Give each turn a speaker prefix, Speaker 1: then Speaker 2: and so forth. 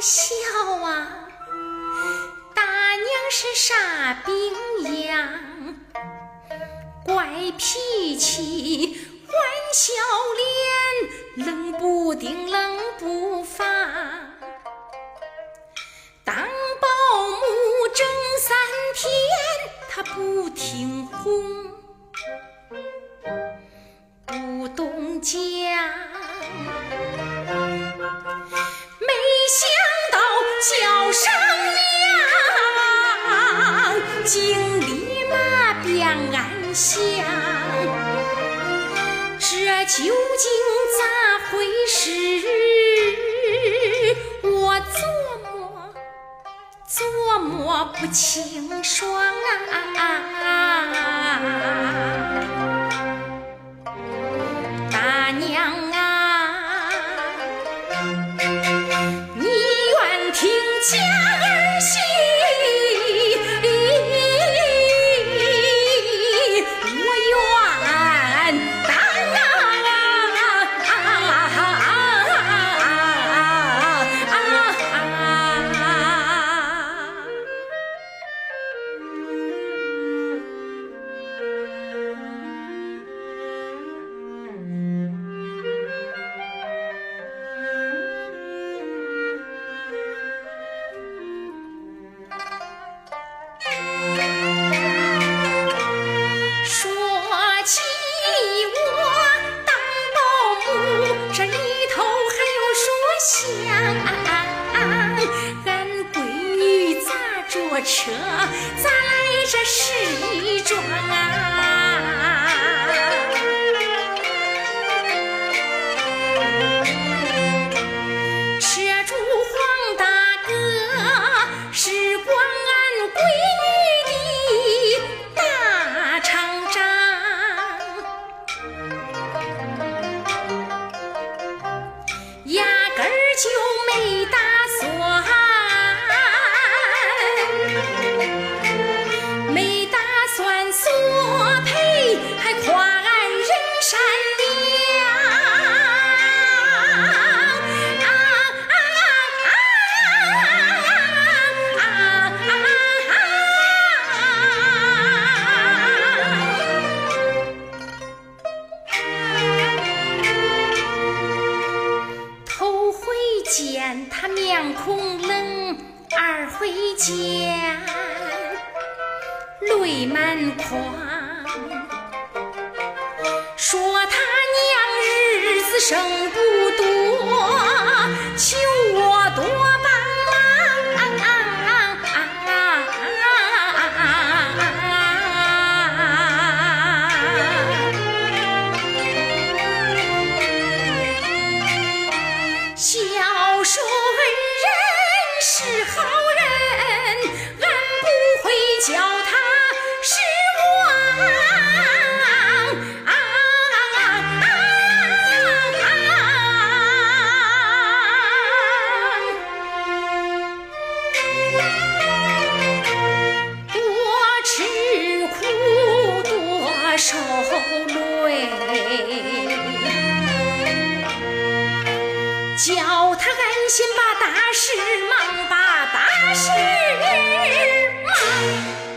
Speaker 1: 笑啊！大娘是啥病样？怪脾气，坏笑脸，冷不丁，冷不防。当保姆整三天，她不听哄，不懂讲。想，这究竟咋回事？我琢磨琢磨不清爽啊！车，咱来这十一庄啊？回见他面孔冷，二回见泪满眶。说他娘日子生不是叫他安心把大事忙把大事忙。